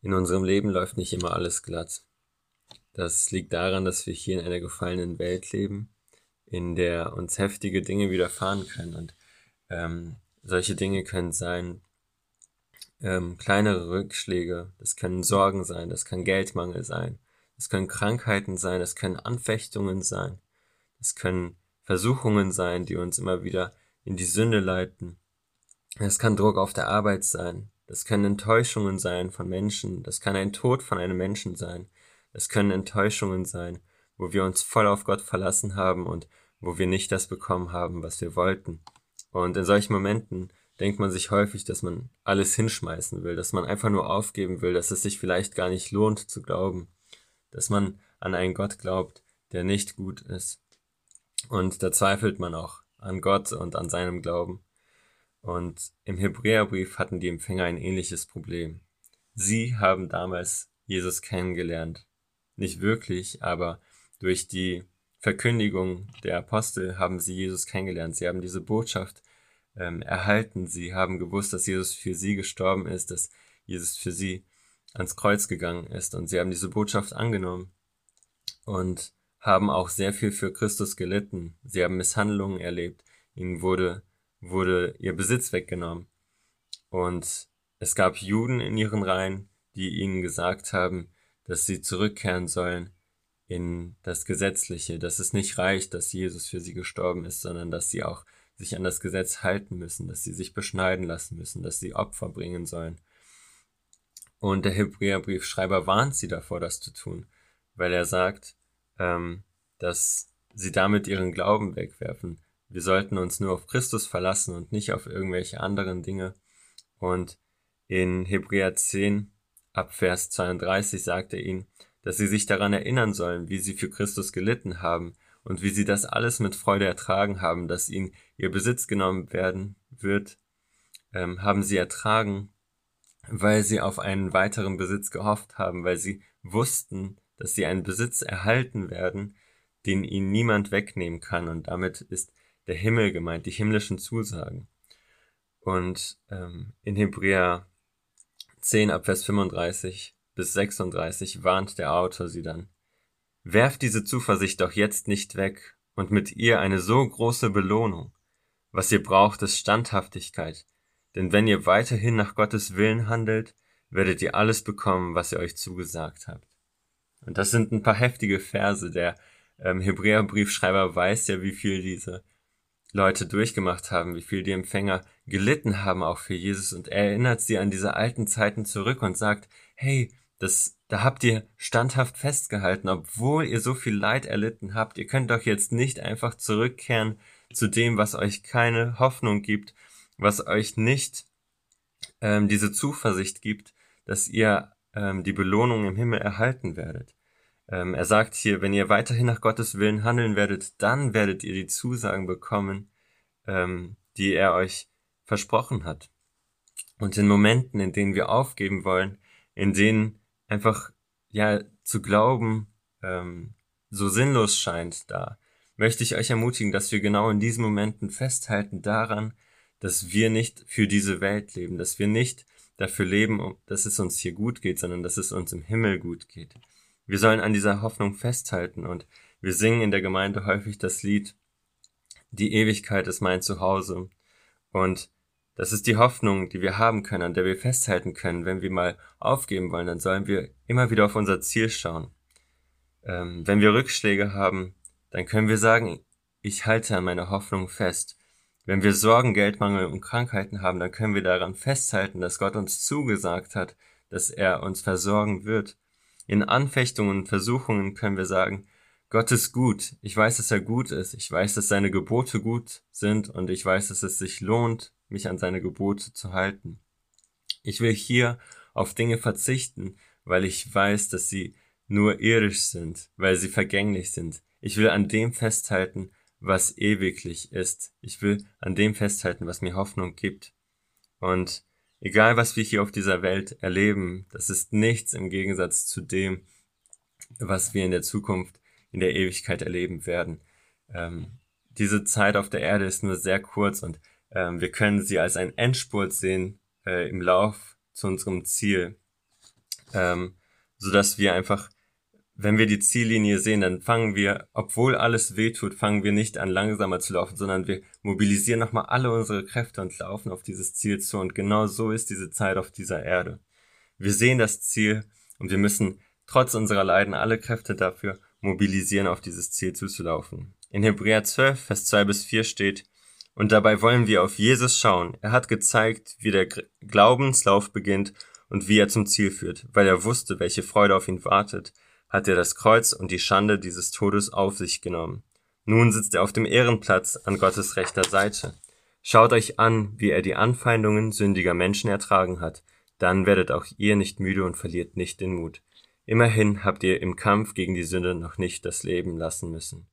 In unserem Leben läuft nicht immer alles glatt. Das liegt daran, dass wir hier in einer gefallenen Welt leben, in der uns heftige Dinge widerfahren können. Und ähm, solche Dinge können sein ähm, kleinere Rückschläge, das können Sorgen sein, das kann Geldmangel sein, das können Krankheiten sein, das können Anfechtungen sein, das können Versuchungen sein, die uns immer wieder in die Sünde leiten. Es kann Druck auf der Arbeit sein, das können Enttäuschungen sein von Menschen, das kann ein Tod von einem Menschen sein, das können Enttäuschungen sein, wo wir uns voll auf Gott verlassen haben und wo wir nicht das bekommen haben, was wir wollten. Und in solchen Momenten denkt man sich häufig, dass man alles hinschmeißen will, dass man einfach nur aufgeben will, dass es sich vielleicht gar nicht lohnt zu glauben, dass man an einen Gott glaubt, der nicht gut ist. Und da zweifelt man auch an Gott und an seinem Glauben. Und im Hebräerbrief hatten die Empfänger ein ähnliches Problem. Sie haben damals Jesus kennengelernt. Nicht wirklich, aber durch die Verkündigung der Apostel haben sie Jesus kennengelernt. Sie haben diese Botschaft ähm, erhalten. Sie haben gewusst, dass Jesus für sie gestorben ist, dass Jesus für sie ans Kreuz gegangen ist. Und sie haben diese Botschaft angenommen und haben auch sehr viel für Christus gelitten. Sie haben Misshandlungen erlebt. Ihnen wurde wurde ihr Besitz weggenommen. Und es gab Juden in ihren Reihen, die ihnen gesagt haben, dass sie zurückkehren sollen in das Gesetzliche, dass es nicht reicht, dass Jesus für sie gestorben ist, sondern dass sie auch sich an das Gesetz halten müssen, dass sie sich beschneiden lassen müssen, dass sie Opfer bringen sollen. Und der Hebräerbriefschreiber warnt sie davor, das zu tun, weil er sagt, ähm, dass sie damit ihren Glauben wegwerfen, wir sollten uns nur auf Christus verlassen und nicht auf irgendwelche anderen Dinge. Und in Hebräer 10 ab Vers 32 sagt er ihnen, dass sie sich daran erinnern sollen, wie sie für Christus gelitten haben und wie sie das alles mit Freude ertragen haben, dass ihnen ihr Besitz genommen werden wird, ähm, haben sie ertragen, weil sie auf einen weiteren Besitz gehofft haben, weil sie wussten, dass sie einen Besitz erhalten werden, den ihnen niemand wegnehmen kann. Und damit ist der Himmel gemeint, die himmlischen Zusagen. Und ähm, in Hebräer 10 ab Vers 35 bis 36 warnt der Autor sie dann. Werft diese Zuversicht doch jetzt nicht weg und mit ihr eine so große Belohnung. Was ihr braucht, ist Standhaftigkeit, denn wenn ihr weiterhin nach Gottes Willen handelt, werdet ihr alles bekommen, was ihr euch zugesagt habt. Und das sind ein paar heftige Verse. Der ähm, Hebräerbriefschreiber weiß ja, wie viel diese Leute durchgemacht haben, wie viel die Empfänger gelitten haben auch für Jesus und er erinnert sie an diese alten Zeiten zurück und sagt, hey, das, da habt ihr standhaft festgehalten, obwohl ihr so viel Leid erlitten habt. Ihr könnt doch jetzt nicht einfach zurückkehren zu dem, was euch keine Hoffnung gibt, was euch nicht ähm, diese Zuversicht gibt, dass ihr ähm, die Belohnung im Himmel erhalten werdet. Ähm, er sagt hier, wenn ihr weiterhin nach Gottes Willen handeln werdet, dann werdet ihr die Zusagen bekommen, ähm, die er euch versprochen hat. Und in Momenten, in denen wir aufgeben wollen, in denen einfach ja zu glauben ähm, so sinnlos scheint, da möchte ich euch ermutigen, dass wir genau in diesen Momenten festhalten daran, dass wir nicht für diese Welt leben, dass wir nicht dafür leben, dass es uns hier gut geht, sondern dass es uns im Himmel gut geht. Wir sollen an dieser Hoffnung festhalten und wir singen in der Gemeinde häufig das Lied Die Ewigkeit ist mein Zuhause. Und das ist die Hoffnung, die wir haben können, an der wir festhalten können. Wenn wir mal aufgeben wollen, dann sollen wir immer wieder auf unser Ziel schauen. Ähm, wenn wir Rückschläge haben, dann können wir sagen, ich halte an meiner Hoffnung fest. Wenn wir Sorgen, Geldmangel und Krankheiten haben, dann können wir daran festhalten, dass Gott uns zugesagt hat, dass er uns versorgen wird. In Anfechtungen und Versuchungen können wir sagen, Gott ist gut. Ich weiß, dass er gut ist. Ich weiß, dass seine Gebote gut sind und ich weiß, dass es sich lohnt, mich an seine Gebote zu halten. Ich will hier auf Dinge verzichten, weil ich weiß, dass sie nur irdisch sind, weil sie vergänglich sind. Ich will an dem festhalten, was ewiglich ist. Ich will an dem festhalten, was mir Hoffnung gibt. Und Egal, was wir hier auf dieser Welt erleben, das ist nichts im Gegensatz zu dem, was wir in der Zukunft, in der Ewigkeit erleben werden. Ähm, diese Zeit auf der Erde ist nur sehr kurz und ähm, wir können sie als ein Endspurt sehen äh, im Lauf zu unserem Ziel, ähm, so dass wir einfach, wenn wir die Ziellinie sehen, dann fangen wir, obwohl alles wehtut, fangen wir nicht an langsamer zu laufen, sondern wir mobilisieren nochmal alle unsere Kräfte und laufen auf dieses Ziel zu. Und genau so ist diese Zeit auf dieser Erde. Wir sehen das Ziel und wir müssen trotz unserer Leiden alle Kräfte dafür mobilisieren, auf dieses Ziel zuzulaufen. In Hebräer 12, Vers 2 bis 4 steht, und dabei wollen wir auf Jesus schauen. Er hat gezeigt, wie der Glaubenslauf beginnt und wie er zum Ziel führt. Weil er wusste, welche Freude auf ihn wartet, hat er das Kreuz und die Schande dieses Todes auf sich genommen. Nun sitzt er auf dem Ehrenplatz an Gottes rechter Seite. Schaut euch an, wie er die Anfeindungen sündiger Menschen ertragen hat, dann werdet auch ihr nicht müde und verliert nicht den Mut. Immerhin habt ihr im Kampf gegen die Sünde noch nicht das Leben lassen müssen.